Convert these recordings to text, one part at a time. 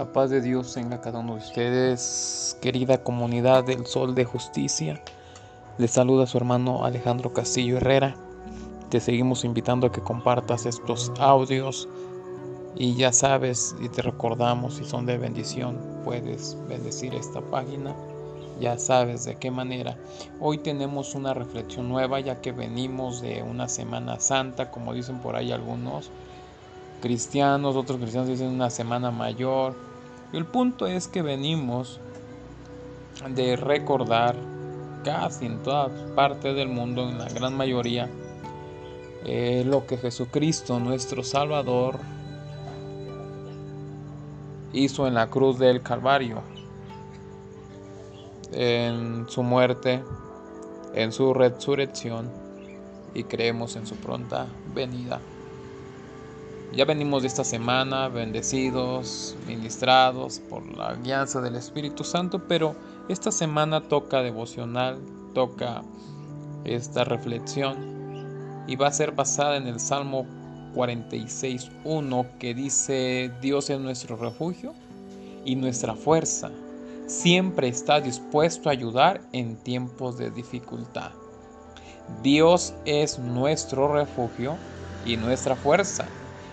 La paz de Dios tenga cada uno de ustedes, querida comunidad del Sol de Justicia. Les saluda su hermano Alejandro Castillo Herrera. Te seguimos invitando a que compartas estos audios y ya sabes y te recordamos si son de bendición, puedes bendecir esta página. Ya sabes de qué manera. Hoy tenemos una reflexión nueva ya que venimos de una Semana Santa, como dicen por ahí algunos cristianos, otros cristianos dicen una semana mayor. El punto es que venimos de recordar casi en todas partes del mundo, en la gran mayoría, eh, lo que Jesucristo, nuestro Salvador, hizo en la cruz del Calvario, en su muerte, en su resurrección y creemos en su pronta venida. Ya venimos de esta semana bendecidos, ministrados por la guianza del Espíritu Santo, pero esta semana toca devocional, toca esta reflexión y va a ser basada en el Salmo 46.1 que dice, Dios es nuestro refugio y nuestra fuerza, siempre está dispuesto a ayudar en tiempos de dificultad. Dios es nuestro refugio y nuestra fuerza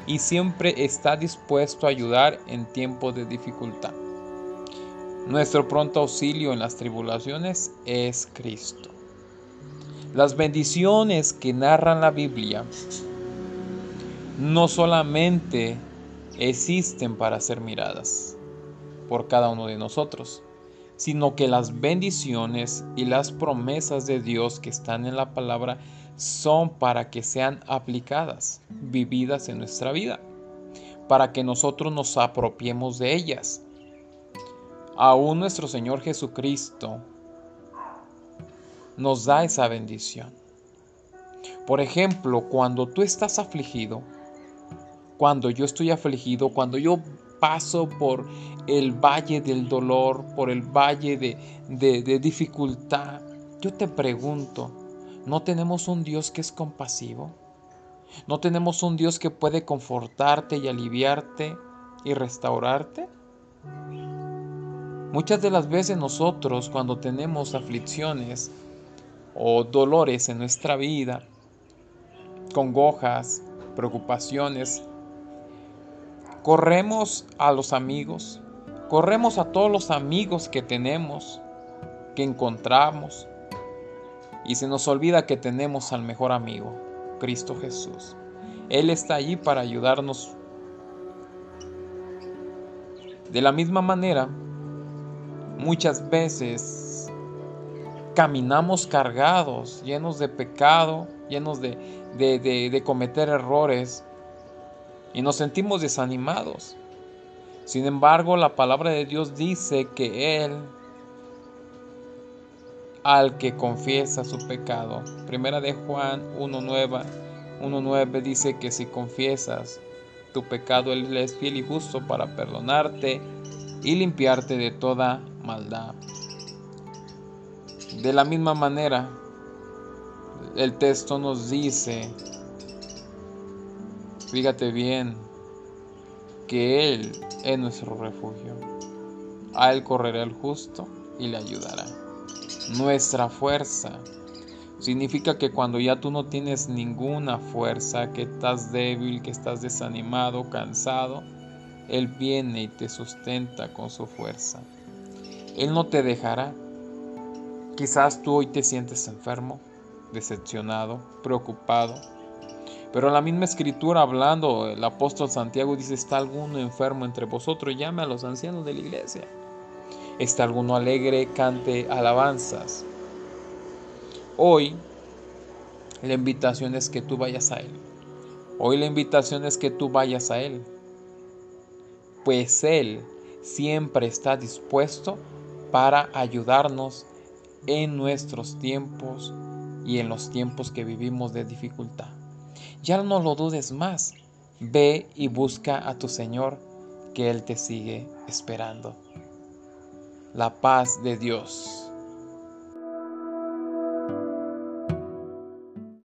y siempre está dispuesto a ayudar en tiempos de dificultad. Nuestro pronto auxilio en las tribulaciones es Cristo. Las bendiciones que narran la Biblia no solamente existen para ser miradas por cada uno de nosotros, sino que las bendiciones y las promesas de Dios que están en la palabra son para que sean aplicadas, vividas en nuestra vida, para que nosotros nos apropiemos de ellas. Aún nuestro Señor Jesucristo nos da esa bendición. Por ejemplo, cuando tú estás afligido, cuando yo estoy afligido, cuando yo paso por el valle del dolor, por el valle de, de, dificultad, yo te pregunto, ¿no tenemos un Dios que es compasivo? ¿No tenemos un Dios que puede confortarte y aliviarte y restaurarte? Muchas de las veces nosotros cuando tenemos aflicciones o dolores en nuestra vida, congojas, preocupaciones, Corremos a los amigos, corremos a todos los amigos que tenemos, que encontramos, y se nos olvida que tenemos al mejor amigo, Cristo Jesús. Él está allí para ayudarnos. De la misma manera, muchas veces caminamos cargados, llenos de pecado, llenos de, de cometer errores, y nos sentimos desanimados. Sin embargo, la palabra de Dios dice que Él, al que confiesa su pecado, primera de Juan 1.9, 1.9 dice que si confiesas tu pecado, Él es fiel y justo para perdonarte y limpiarte de toda maldad. De la misma manera, el texto nos dice Fíjate bien que Él es nuestro refugio. A Él correrá el justo y le ayudará. Nuestra fuerza significa que cuando ya tú no tienes ninguna fuerza, que estás débil, que estás desanimado, cansado, Él viene y te sustenta con su fuerza. Él no te dejará. Quizás tú hoy te sientes enfermo, decepcionado, preocupado pero la misma escritura hablando, el apóstol Santiago dice, ¿está alguno enfermo entre vosotros? Llame a los ancianos de la iglesia. ¿Está alguno alegre? Cante alabanzas. Hoy la invitación es que tú vayas a Él. Hoy la invitación es que tú vayas a Él. Pues Él siempre está dispuesto para ayudarnos en nuestros tiempos y en los tiempos que vivimos de dificultad. Ya no lo dudes más. Ve y busca a tu Señor, que Él te sigue esperando. La paz de Dios